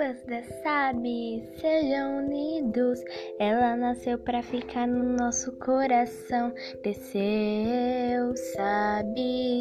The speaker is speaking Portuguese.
fãs Sabe sejam unidos. Ela nasceu pra ficar no nosso coração. Desceu, sabe?